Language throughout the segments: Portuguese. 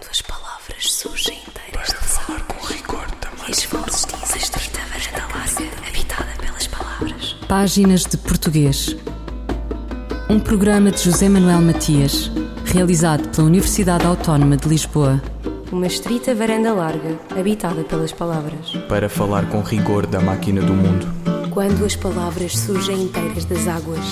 Quando as palavras surgem inteiras Para falar com rigor também. E as vozes dizem estrita varanda larga, habitada pelas palavras. Páginas de Português. Um programa de José Manuel Matias, realizado pela Universidade Autónoma de Lisboa. Uma estrita varanda larga, habitada pelas palavras. Para falar com rigor da máquina do mundo. Quando as palavras surgem inteiras das águas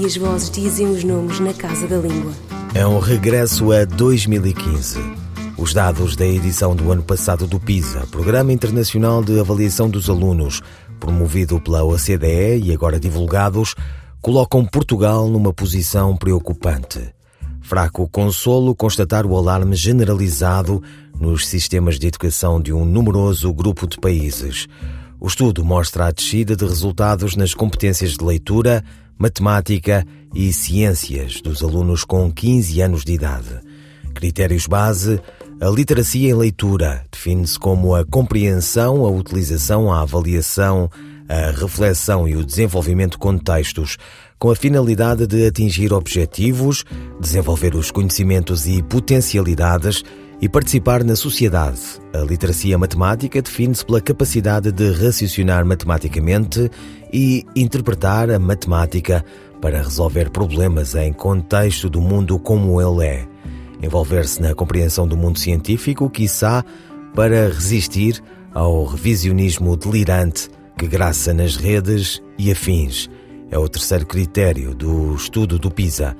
e as vozes dizem os nomes na casa da língua. É um regresso a 2015. Os dados da edição do ano passado do PISA, Programa Internacional de Avaliação dos Alunos, promovido pela OCDE e agora divulgados, colocam Portugal numa posição preocupante. Fraco consolo constatar o alarme generalizado nos sistemas de educação de um numeroso grupo de países. O estudo mostra a descida de resultados nas competências de leitura, matemática e ciências dos alunos com 15 anos de idade. Critérios base: a literacia em leitura define-se como a compreensão, a utilização, a avaliação, a reflexão e o desenvolvimento de contextos, com a finalidade de atingir objetivos, desenvolver os conhecimentos e potencialidades e participar na sociedade. A literacia matemática define-se pela capacidade de raciocinar matematicamente e interpretar a matemática para resolver problemas em contexto do mundo como ele é. Envolver-se na compreensão do mundo científico, quiçá, para resistir ao revisionismo delirante que graça nas redes e afins. É o terceiro critério do estudo do PISA.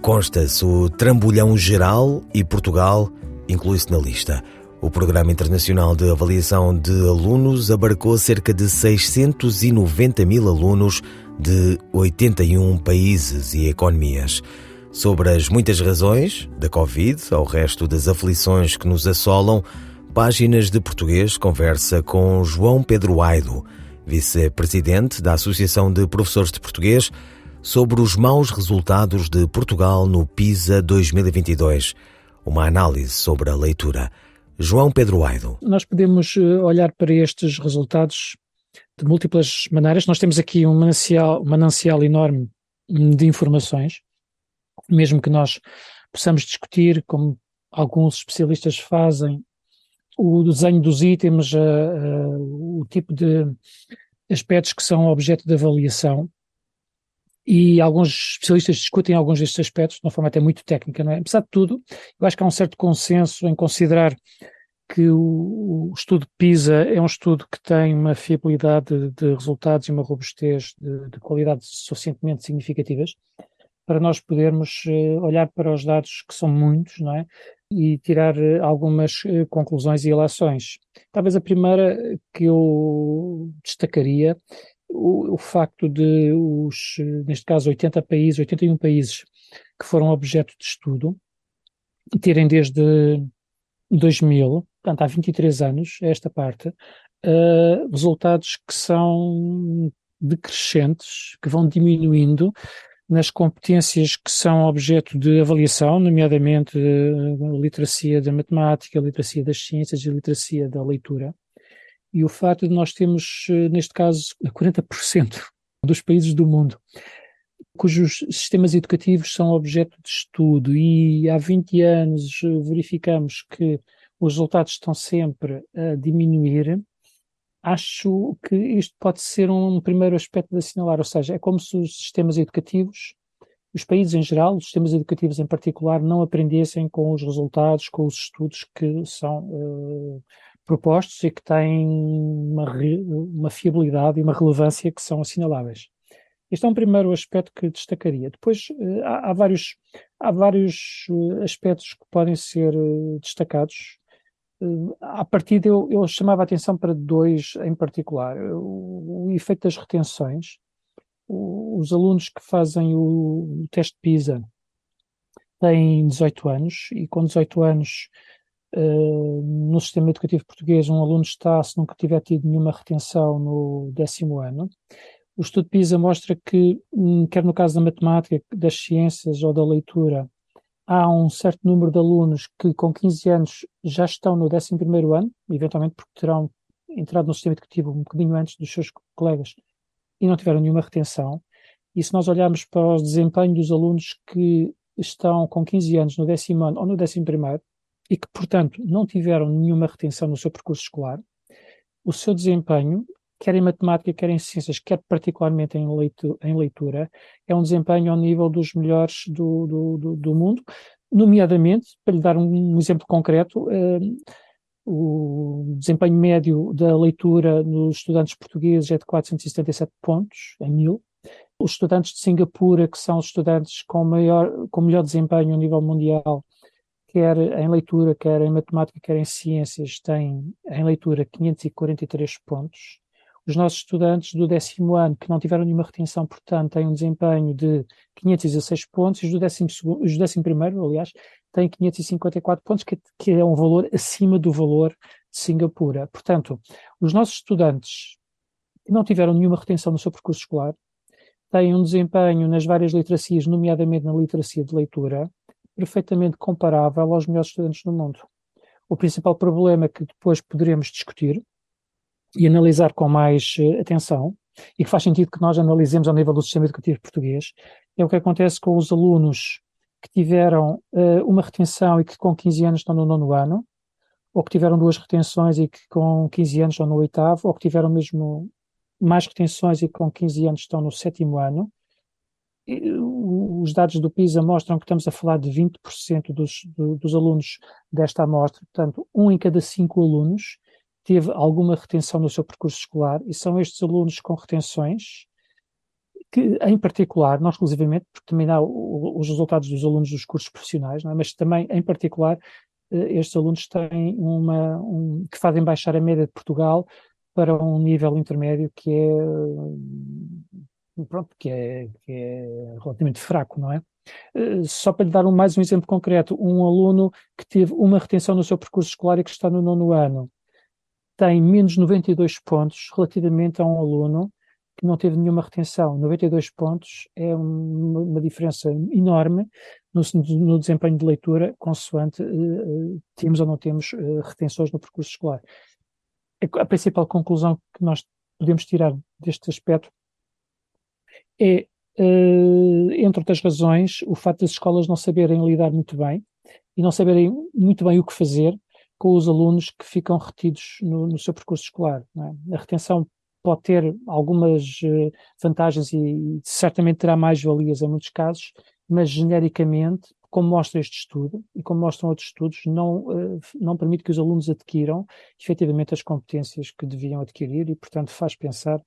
Consta-se o trambolhão geral e Portugal inclui-se na lista. O Programa Internacional de Avaliação de Alunos abarcou cerca de 690 mil alunos de 81 países e economias. Sobre as muitas razões, da Covid ao resto das aflições que nos assolam, Páginas de Português conversa com João Pedro Aido, vice-presidente da Associação de Professores de Português, sobre os maus resultados de Portugal no PISA 2022 uma análise sobre a leitura. João Pedro Aido. Nós podemos eh, olhar para estes resultados de múltiplas maneiras. Nós temos aqui um manancial, um manancial enorme de informações, mesmo que nós possamos discutir, como alguns especialistas fazem, o desenho dos itens, uh, uh, o tipo de aspectos que são objeto de avaliação e alguns especialistas discutem alguns destes aspectos de uma forma até muito técnica, não é? Apesar de tudo, eu acho que há um certo consenso em considerar que o, o estudo PISA é um estudo que tem uma fiabilidade de, de resultados e uma robustez de, de qualidade suficientemente significativas para nós podermos uh, olhar para os dados que são muitos, não é? E tirar uh, algumas uh, conclusões e ilações. Talvez a primeira que eu destacaria o, o, facto de os, neste caso, 80 países, 81 países que foram objeto de estudo, terem desde 2000, portanto há 23 anos, esta parte, uh, resultados que são decrescentes, que vão diminuindo nas competências que são objeto de avaliação, nomeadamente a literacia da matemática, a literacia das ciências e a literacia da leitura. E o facto de nós termos, eh, neste caso, 40% dos países do mundo cujos sistemas educativos são objeto de estudo e há 20 anos eh, verificamos que os resultados estão sempre a diminuir, acho que isto pode ser um primeiro aspecto de assinalar, ou seja, é como se os sistemas educativos, os países em geral, os sistemas educativos em particular, não aprendessem com os resultados, com os estudos que são uh, propostos e que têm uma, uma fiabilidade e uma relevância que são assinaláveis. Este é um primeiro aspecto que destacaria. Depois eh, há, há vários, há vários eh, aspectos que podem ser destacados. A partir eu, eu chamava a atenção para dois em particular. O, o efeito das retenções. O, os alunos que fazem o, o teste PISA têm 18 anos e com 18 anos Uh, no sistema educativo português, um aluno está, se nunca tiver tido nenhuma retenção no décimo ano. O estudo PISA mostra que, hum, quer no caso da matemática, das ciências ou da leitura, há um certo número de alunos que com 15 anos já estão no 11 primeiro ano, eventualmente porque terão entrado no sistema educativo um bocadinho antes dos seus colegas e não tiveram nenhuma retenção. E se nós olharmos para o desempenho dos alunos que estão com 15 anos no décimo ano ou no décimo primeiro, e que, portanto, não tiveram nenhuma retenção no seu percurso escolar, o seu desempenho, quer em matemática, quer em ciências, quer particularmente em leitura, em leitura é um desempenho ao nível dos melhores do, do, do, do mundo, nomeadamente, para lhe dar um, um exemplo concreto, eh, o desempenho médio da leitura nos estudantes portugueses é de 477 pontos em mil. Os estudantes de Singapura, que são os estudantes com, maior, com melhor desempenho a nível mundial, quer em leitura, quer em matemática, quer em ciências, têm em leitura 543 pontos. Os nossos estudantes do décimo ano, que não tiveram nenhuma retenção, portanto, têm um desempenho de 516 pontos, e os do décimo, segundo, os do décimo primeiro, aliás, têm 554 pontos, que, que é um valor acima do valor de Singapura. Portanto, os nossos estudantes que não tiveram nenhuma retenção no seu percurso escolar, têm um desempenho nas várias literacias, nomeadamente na literacia de leitura, perfeitamente comparável aos melhores estudantes do mundo. O principal problema que depois poderemos discutir e analisar com mais uh, atenção, e que faz sentido que nós analisemos ao nível do sistema educativo português, é o que acontece com os alunos que tiveram uh, uma retenção e que com 15 anos estão no nono ano, ou que tiveram duas retenções e que com 15 anos estão no oitavo, ou que tiveram mesmo mais retenções e que com 15 anos estão no sétimo ano. E, os dados do PISA mostram que estamos a falar de 20% dos, do, dos alunos desta amostra, portanto, um em cada cinco alunos teve alguma retenção no seu percurso escolar, e são estes alunos com retenções que, em particular, não exclusivamente, porque também há os resultados dos alunos dos cursos profissionais, é? mas também, em particular, eh, estes alunos têm uma, um, que fazem baixar a média de Portugal para um nível intermédio que é, pronto, que é, que é relativamente fraco, não é? Eh, só para lhe dar um, mais um exemplo concreto, um aluno que teve uma retenção no seu percurso escolar e que está no nono ano, tem menos 92 pontos relativamente a um aluno que não teve nenhuma retenção. 92 pontos é uma, uma diferença enorme no, no, desempenho de leitura, consoante uh, temos ou não temos uh, retenções no percurso escolar. A, a, principal conclusão que nós podemos tirar deste aspecto é, uh, entre outras razões, o facto das escolas não saberem lidar muito bem e não saberem muito bem o que fazer com os alunos que ficam retidos no, no seu percurso escolar. É? A retenção pode ter algumas uh, vantagens e, certamente terá mais valias em muitos casos, mas genericamente, como mostra este estudo e como mostram outros estudos, não, uh, não permite que os alunos adquiram efetivamente as competências que deviam adquirir e, portanto, faz pensar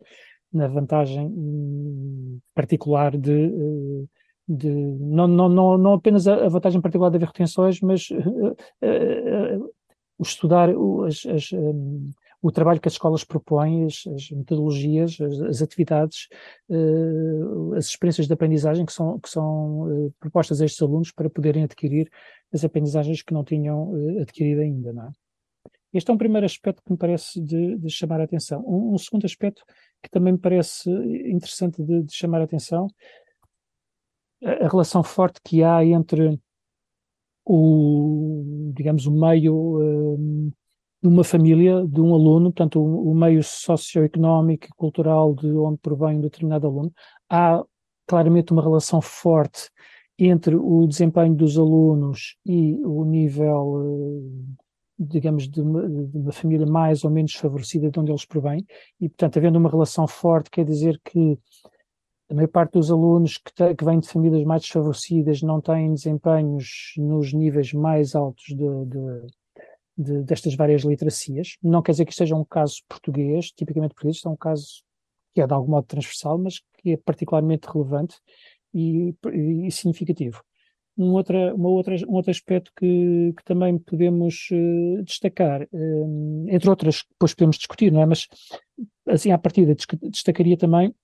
na vantagem um, particular de, uh, de não, não, não, não apenas a, vantagem particular de haver retenções, mas o estudar as, as um, o trabalho que as escolas propõem, as, as metodologias, as, as atividades, uh, as experiências de aprendizagem que são, que são uh, propostas a estes alunos para poderem adquirir as aprendizagens que não tinham uh, adquirido ainda. Não é? Este é um primeiro aspecto que me parece de, de chamar a atenção. Um, um, segundo aspecto que também me parece interessante de, de chamar a atenção, a, a relação forte que há entre o, digamos, o meio de uma família, de um aluno, portanto, o, o meio socioeconómico e cultural de onde provém um determinado aluno, há claramente uma relação forte entre o desempenho dos alunos e o nível, eh, digamos, de uma, de uma, família mais ou menos favorecida de onde eles provêm, e, portanto, havendo uma relação forte, quer dizer que a maior parte dos alunos que, te, que vêm de famílias mais desfavorecidas não têm desempenhos nos níveis mais altos de, de de, destas várias literacias. Não quer dizer que seja um caso português, tipicamente português, é um caso que é de algum modo transversal, mas que é particularmente relevante e, e significativo. Um, outra, uma outra, um outro aspecto que, que também podemos uh, destacar, uh, entre outras que depois podemos discutir, não é? Mas, assim, à partida, destacaria também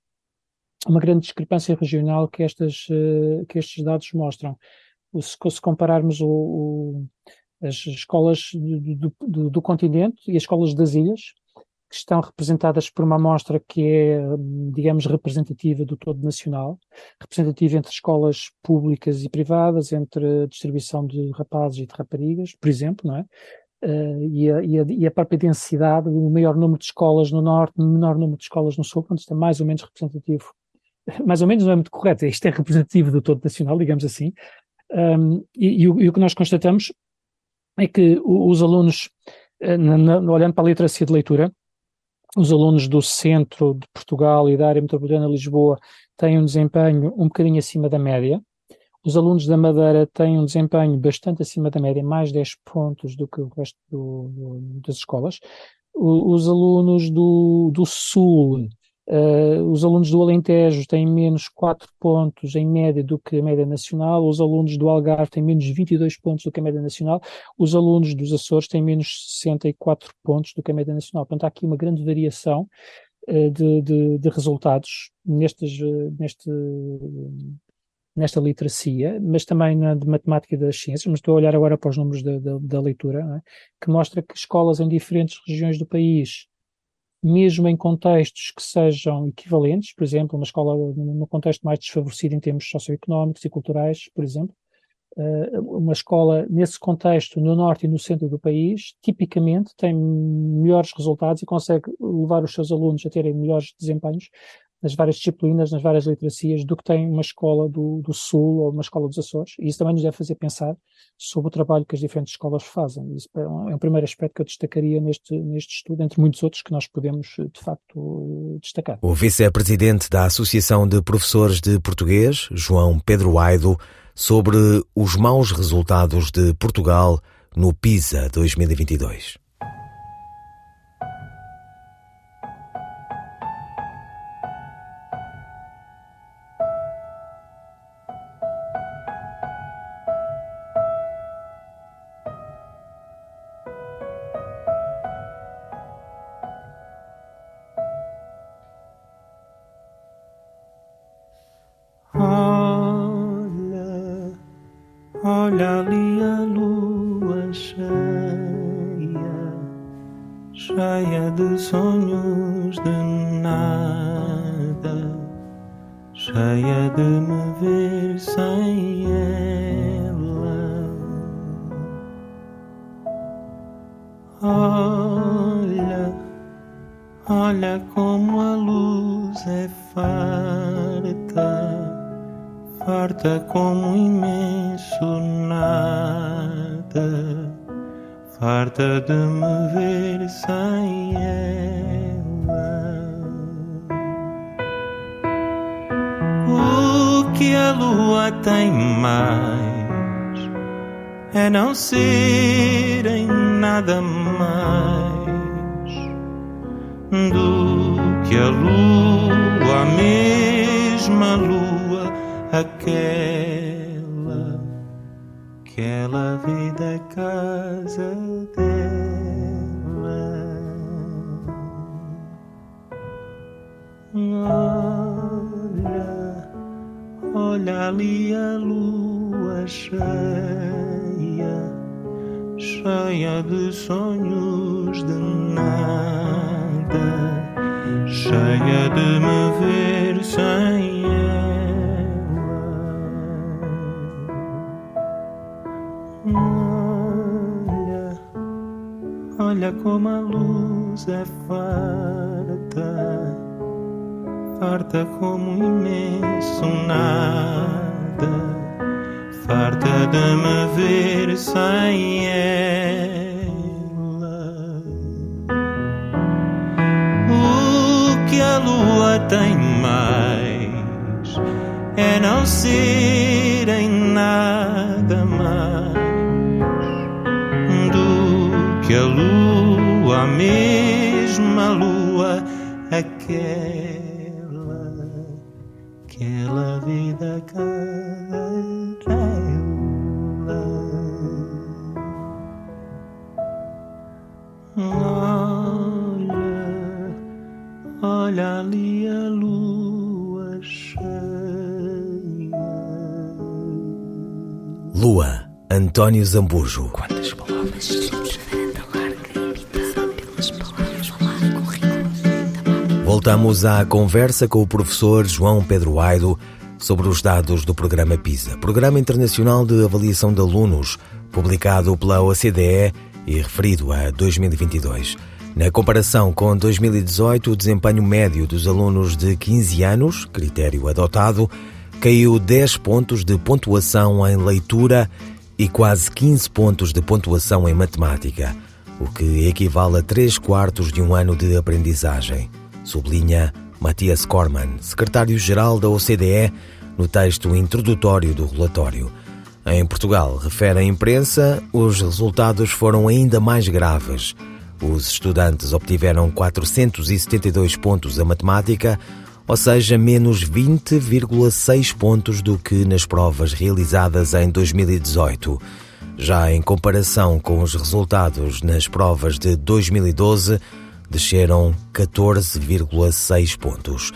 uma grande discrepância regional que, estas, uh, que estes dados mostram. Se, se compararmos o, o, as escolas do, do, do, continente e as escolas das ilhas, que estão representadas por uma amostra que é, digamos, representativa do todo nacional, representativa entre escolas públicas e privadas, entre a distribuição de rapazes e de raparigas, por exemplo, não é? Uh, e, a, e, a, e, a, própria densidade, o maior número de escolas no norte, o menor número de escolas no sul, portanto, isto é mais ou menos representativo. Mais ou menos não é muito correto, isto é representativo do todo nacional, digamos assim. Um, e, e, o, e o que nós constatamos é que os alunos, eh, na, na, olhando para a literacia de leitura, os alunos do centro de Portugal e da área metropolitana de Lisboa têm um desempenho um bocadinho acima da média. Os alunos da Madeira têm um desempenho bastante acima da média, mais 10 pontos do que o resto do, do, das escolas. O, os alunos do, do Sul Uh, os alunos do Alentejo têm menos 4 pontos em média do que a média nacional, os alunos do Algarve têm menos 22 pontos do que a média nacional, os alunos dos Açores têm menos 64 pontos do que a média nacional. Portanto, há aqui uma grande variação uh, de, de, de, resultados nestes, uh, neste, nesta literacia, mas também na de matemática e das ciências, mas estou a olhar agora para os números da, da, da leitura, é? que mostra que escolas em diferentes regiões do país mesmo em contextos que sejam equivalentes, por exemplo, uma escola no contexto mais desfavorecido em termos socioeconómicos e culturais, por exemplo, eh, uma escola nesse contexto, no norte e no centro do país, tipicamente tem melhores resultados e consegue levar os seus alunos a terem melhores desempenhos nas várias disciplinas, nas várias literacias, do que tem uma escola do, do Sul ou uma escola dos Açores. E isso também nos deve fazer pensar sobre o trabalho que as diferentes escolas fazem. Isso é um, é um primeiro aspecto que eu destacaria neste, neste estudo, entre muitos outros que nós podemos, de facto, destacar. O vice-presidente da Associação de Professores de Português, João Pedro Aido, sobre os maus resultados de Portugal no PISA 2022. a lua tem mais é não ser em nada mais do que a lua, a mesma lua, aquela aquela vida é casa dela. Oh olha ali a lua cheia, cheia de sonhos de nada, cheia de me ver sem ela. Olha, olha como a luz é farta farta como imenso nada, farta de me ver sem ela. O que a lua tem mais é não ser olha ali a lua cheia. Lua, António Zambujo. Quantas palavras? Voltamos à conversa com o professor João Pedro Aido sobre os dados do programa PISA, Programa Internacional de Avaliação de Alunos, publicado pela OCDE e referido a 2022. Na comparação com 2018, o desempenho médio dos alunos de 15 anos, critério adotado, caiu 10 pontos de pontuação em leitura e quase 15 pontos de pontuação em matemática, o que equivale a 3 quartos de um ano de aprendizagem, sublinha Matias Corman, secretário-geral da OCDE, no texto introdutório do relatório. Em Portugal, refere a imprensa, os resultados foram ainda mais graves. Os estudantes obtiveram 472 pontos a matemática, ou seja, menos 20,6 pontos do que nas provas realizadas em 2018. Já em comparação com os resultados nas provas de 2012, desceram 14,6 pontos.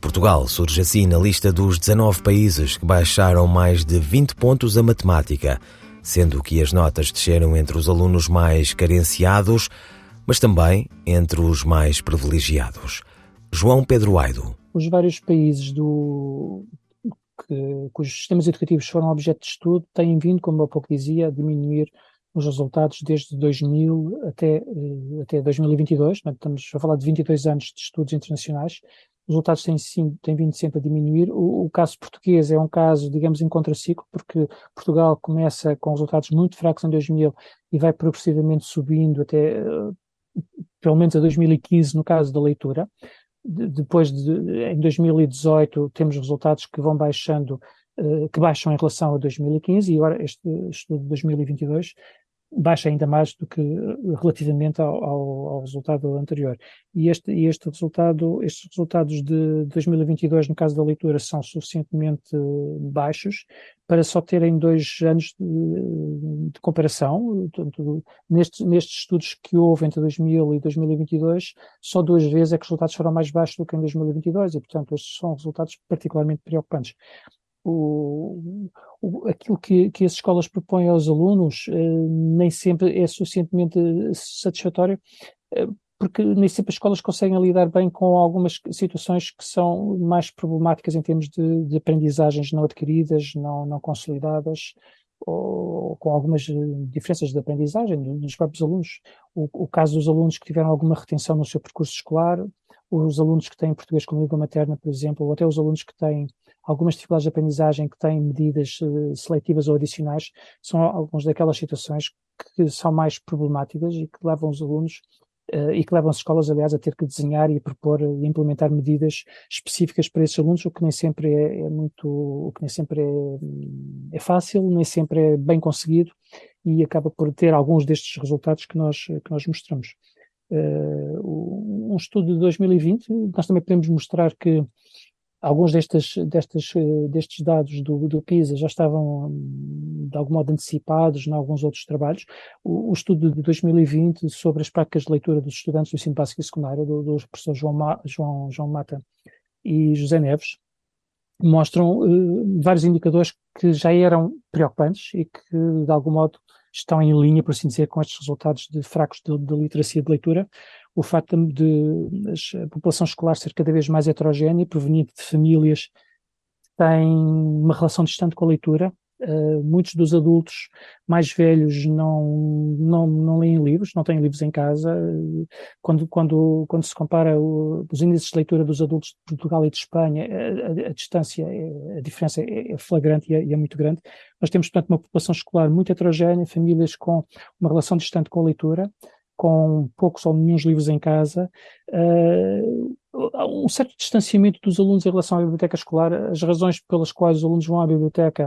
Portugal surge assim na lista dos 19 países que baixaram mais de 20 pontos a matemática, sendo que as notas desceram entre os alunos mais carenciados, mas também entre os mais privilegiados. João Pedro Aido. Os vários países do, que, cujos sistemas educativos foram objeto de estudo têm vindo, como eu pouco dizia, a diminuir os resultados desde 2000 até, eh, até 2022, estamos a falar de 22 anos de estudos internacionais, os resultados têm, sim, têm vindo sempre a diminuir. O, o, caso português é um caso, digamos, em contraciclo, porque Portugal começa com resultados muito fracos em 2000 e vai progressivamente subindo até, eh, pelo menos a 2015, no caso da leitura. De, depois, de, em 2018, temos resultados que vão baixando, eh, que baixam em relação a 2015 e agora este estudo de 2022 baixa ainda mais do que relativamente ao, ao, ao resultado anterior. E este, este resultado, estes resultados de 2022, no caso da leitura, são suficientemente baixos para só terem dois anos de, de comparação. Portanto, nestes, nestes estudos que houve entre 2000 e 2022, só duas vezes é que os resultados foram mais baixos do que em 2022 e, portanto, estes são resultados particularmente preocupantes o, o, aquilo que, que as escolas propõem aos alunos eh, nem sempre é suficientemente satisfatório, eh, porque nem sempre as escolas conseguem lidar bem com algumas situações que são mais problemáticas em termos de, de aprendizagens não adquiridas, não, não consolidadas, ou com algumas eh, diferenças de aprendizagem dos próprios alunos. O, o, caso dos alunos que tiveram alguma retenção no seu percurso escolar, os alunos que têm português como língua materna, por exemplo, ou até os alunos que têm algumas dificuldades de aprendizagem que têm medidas uh, seletivas ou adicionais, são algumas daquelas situações que são mais problemáticas e que levam os alunos uh, e que levam as escolas, aliás, a ter que desenhar e propor e implementar medidas específicas para esses alunos, o que nem sempre é, é muito, o que nem sempre é, é, fácil, nem sempre é bem conseguido e acaba por ter alguns destes resultados que nós, que nós mostramos. Uh, um estudo de 2020, nós também podemos mostrar que alguns destes, destes, eh, destes dados do, do PISA já estavam hum, de algum modo antecipados em alguns outros trabalhos. O, o, estudo de 2020 sobre as práticas de leitura dos estudantes do ensino básico e secundário, do, dos professores João, Ma, João, João Mata e José Neves, mostram uh, vários indicadores que já eram preocupantes e que, de algum modo, estão em linha, por assim dizer, com estes resultados de fracos de literacia de leitura, o facto de, de a população escolar ser cada vez mais heterogénea, proveniente de famílias que têm uma relação distante com a leitura. Uh, muitos dos adultos mais velhos não, não, não leem livros, não têm livros em casa. Quando, quando, quando se compara o, os índices de leitura dos adultos de Portugal e de Espanha, a, a, a distância, a diferença é, é flagrante e é, é, muito grande. Nós temos, portanto, uma população escolar muito heterogénea, famílias com uma relação distante com a leitura, com poucos ou nenhum livros em casa, uh, um certo distanciamento dos alunos em relação à biblioteca escolar. As razões pelas quais os alunos vão à biblioteca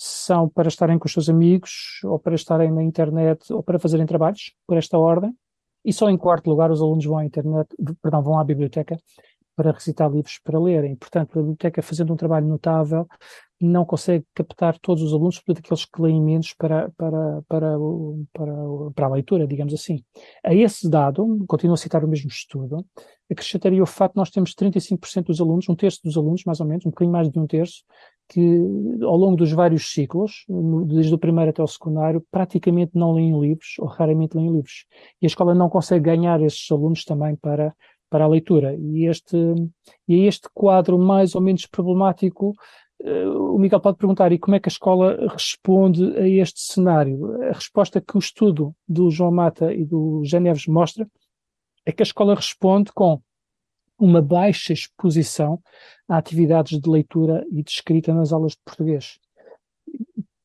são para estarem com os seus amigos, ou para estarem na internet, ou para fazerem trabalhos, por esta ordem. E só em quarto lugar os alunos vão à internet, perdão, vão à biblioteca para recitar livros para lerem. Portanto, a biblioteca, fazendo um trabalho notável, não consegue captar todos os alunos, portanto, aqueles que leem menos para, para, para, para, para a leitura, digamos assim. A esse dado, continuo a citar o mesmo estudo, acrescentaria o facto de nós temos 35% dos alunos, um terço dos alunos, mais ou menos, um bocadinho mais de um terço, que ao longo dos vários ciclos, desde o primeiro até o secundário, praticamente não leem livros, ou raramente leem livros. E a escola não consegue ganhar esses alunos também para, para a leitura. E este, e é este quadro mais ou menos problemático, uh, o Miguel pode perguntar, e como é que a escola responde a este cenário? A resposta que o estudo do João Mata e do José Neves mostra é que a escola responde com uma baixa exposição a atividades de leitura e de escrita nas aulas de português.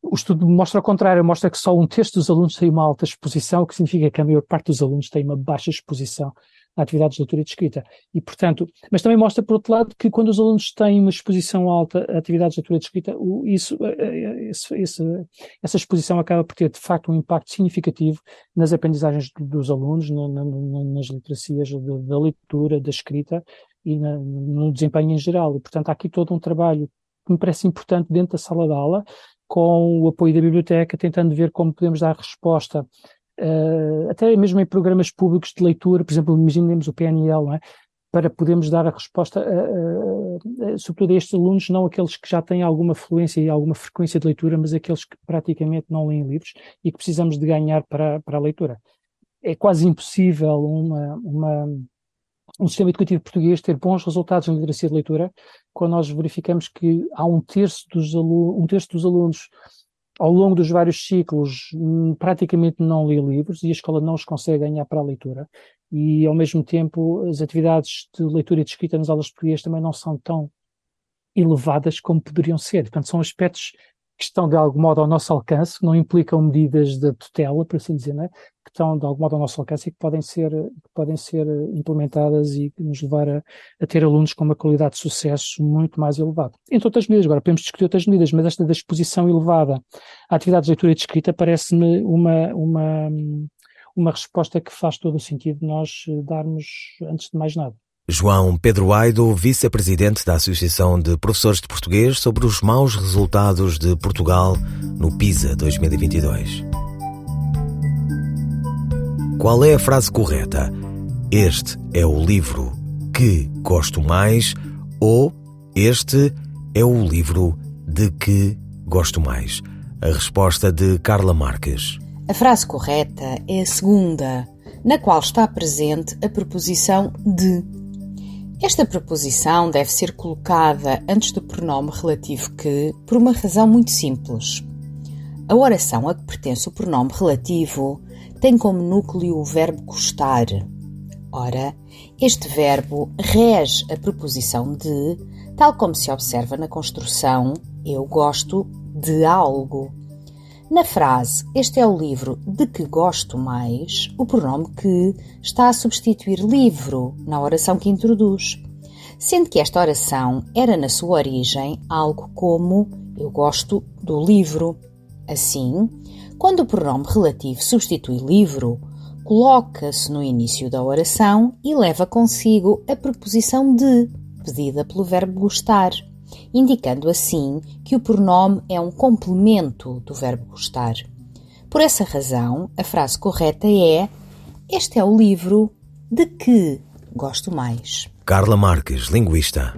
o estudo mostra o contrário, mostra que só um terço dos alunos tem uma alta exposição, o que significa que a maior parte dos alunos tem uma baixa exposição a atividades de leitura e de escrita. E, portanto, mas também mostra, por outro lado, que quando os alunos têm uma exposição alta a atividades de leitura e de escrita, isso, esse, esse, essa exposição acaba por ter, de facto, um impacto significativo nas aprendizagens dos alunos, na, na, nas literacias da leitura, da escrita e na, no desempenho em geral. E, portanto, há aqui todo um trabalho que me parece importante dentro da sala de aula, com o apoio da biblioteca, tentando ver como podemos dar resposta uh, até mesmo em programas públicos de leitura, por exemplo, imaginemos o PNL, é? para podermos dar a resposta, sobretudo a estes alunos, não aqueles que já têm alguma fluência e alguma frequência de leitura, mas aqueles que praticamente não leem livros e que precisamos de ganhar para, para a leitura. É quase impossível uma, uma, um sistema educativo português ter bons resultados em literacia de leitura quando nós verificamos que há um terço dos, alunos, um terço dos alunos ao longo dos vários ciclos hum, praticamente não lê livros e a escola não os consegue ganhar para a leitura e ao mesmo tempo as atividades de leitura e de escrita nas aulas de português também não são tão elevadas como poderiam ser. Portanto, são aspectos que estão de algum modo ao nosso alcance, que não implicam medidas de tutela, por assim dizer, né? que estão de algum modo ao nosso alcance e que podem ser, que podem ser implementadas e nos levar a, a, ter alunos com uma qualidade de sucesso muito mais elevada. Entre outras medidas, agora podemos discutir outras medidas, mas esta da exposição elevada a atividades de leitura e de escrita parece-me uma, uma, uma resposta que faz todo o sentido nós darmos antes de mais nada. João Pedro Aido, vice-presidente da Associação de Professores de Português, sobre os maus resultados de Portugal no PISA 2022. Qual é a frase correta? Este é o livro que gosto mais ou este é o livro de que gosto mais? A resposta de Carla Marques. A frase correta é a segunda, na qual está presente a preposição de esta preposição deve ser colocada antes do pronome relativo que, por uma razão muito simples. A oração a que pertence o pronome relativo tem como núcleo o verbo gostar. Ora, este verbo rege a preposição de, tal como se observa na construção eu gosto de algo. Na frase Este é o livro de que gosto mais, o pronome que está a substituir livro na oração que introduz, sendo que esta oração era na sua origem algo como Eu gosto do livro. Assim, quando o pronome relativo substitui livro, coloca-se no início da oração e leva consigo a preposição de, pedida pelo verbo gostar indicando assim que o pronome é um complemento do verbo gostar. Por essa razão, a frase correta é: Este é o livro de que gosto mais. Carla Marques, linguista.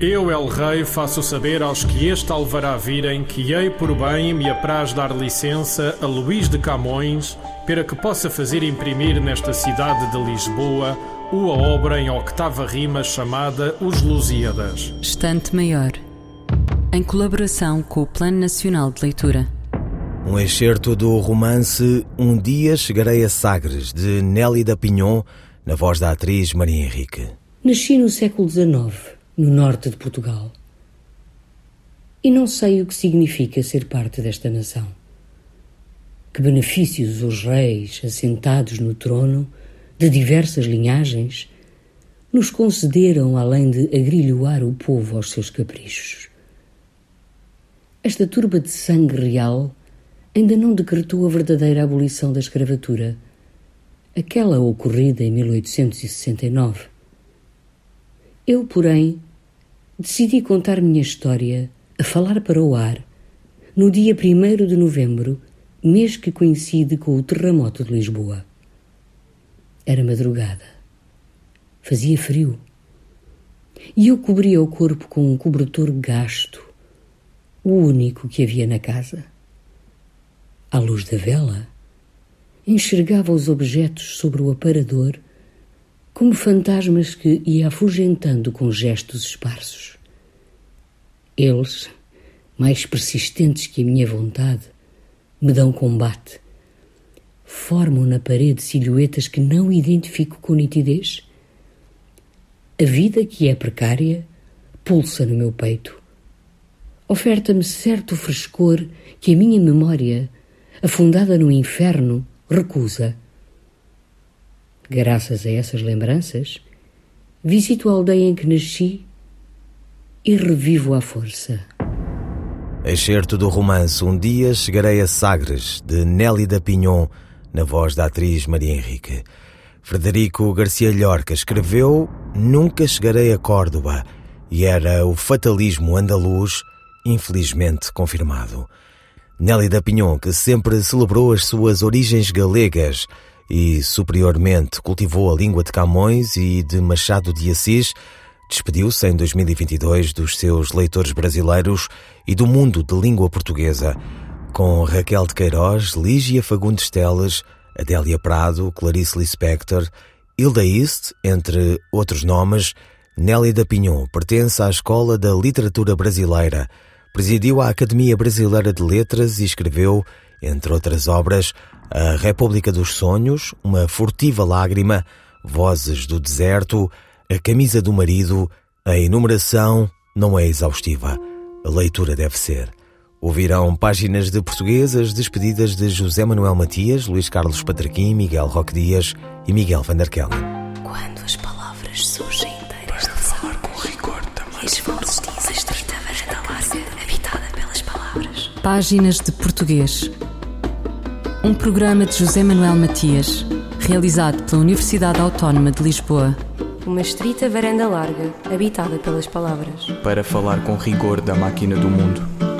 Eu, El Rei, faço saber aos que este alvará virem que hei por bem me apraz dar licença a Luís de Camões para que possa fazer imprimir nesta cidade de Lisboa uma obra em octava rima chamada Os Lusíadas. Estante Maior, em colaboração com o Plano Nacional de Leitura. Um excerto do romance Um Dia Chegarei a Sagres, de Nélida Pinhon, na voz da atriz Maria Henrique. Nasci no século XIX, no norte de Portugal. E não sei o que significa ser parte desta nação. Que benefícios os reis, assentados no trono, de diversas linhagens, nos concederam além de agrilhoar o povo aos seus caprichos. Esta turba de sangue real ainda não decretou a verdadeira abolição da escravatura, aquela ocorrida em 1869. Eu, porém, decidi contar minha história a falar para o ar no dia 1 de novembro, mês que coincide com o terremoto de Lisboa. Era madrugada. Fazia frio. E eu cobria o corpo com um cobertor gasto, o único que havia na casa. À luz da vela, enxergava os objetos sobre o aparador como fantasmas que ia afugentando com gestos esparsos. Eles, mais persistentes que a minha vontade, me dão combate formam na parede silhuetas que não identifico com nitidez? A vida que é precária pulsa no meu peito. oferta-me certo frescor que a minha memória, afundada no inferno, recusa. Graças a essas lembranças, visito a aldeia em que nasci e revivo à força. Excerto do romance Um Dia Chegarei a Sagres, de Nélida Pinhon, na voz da atriz Maria Henrique. Frederico Garcia Llorca escreveu Nunca Chegarei a Córdoba e era o fatalismo andaluz, infelizmente confirmado. Nélida Pinhon, que sempre celebrou as suas origens galegas e superiormente cultivou a língua de Camões e de Machado de Assis, despediu-se em 2022 dos seus leitores brasileiros e do mundo de língua portuguesa, com Raquel de Queiroz, Lígia Fagundes Teles, Adélia Prado, Clarice Lispector, Hilda East, entre outros nomes, Nélida Pinhon pertence à Escola da Literatura Brasileira, presidiu a Academia Brasileira de Letras e escreveu, entre outras obras, A República dos Sonhos, Uma Furtiva Lágrima, Vozes do Deserto, A Camisa do Marido, a enumeração não é exaustiva. A leitura deve ser. Ouvirão páginas de portuguesas despedidas de José Manuel Matias, Luís Carlos Patraquim, Miguel Roque Dias e Miguel Van der Kellen. Quando as palavras surgem inteiras de falar com rigor também. As vozes dizem estreita varanda larga, habitada pelas palavras. Páginas de Português. Um programa de José Manuel Matias, realizado pela Universidade Autónoma de Lisboa. Uma estrita varanda larga, habitada pelas palavras. Para falar com rigor da máquina do mundo.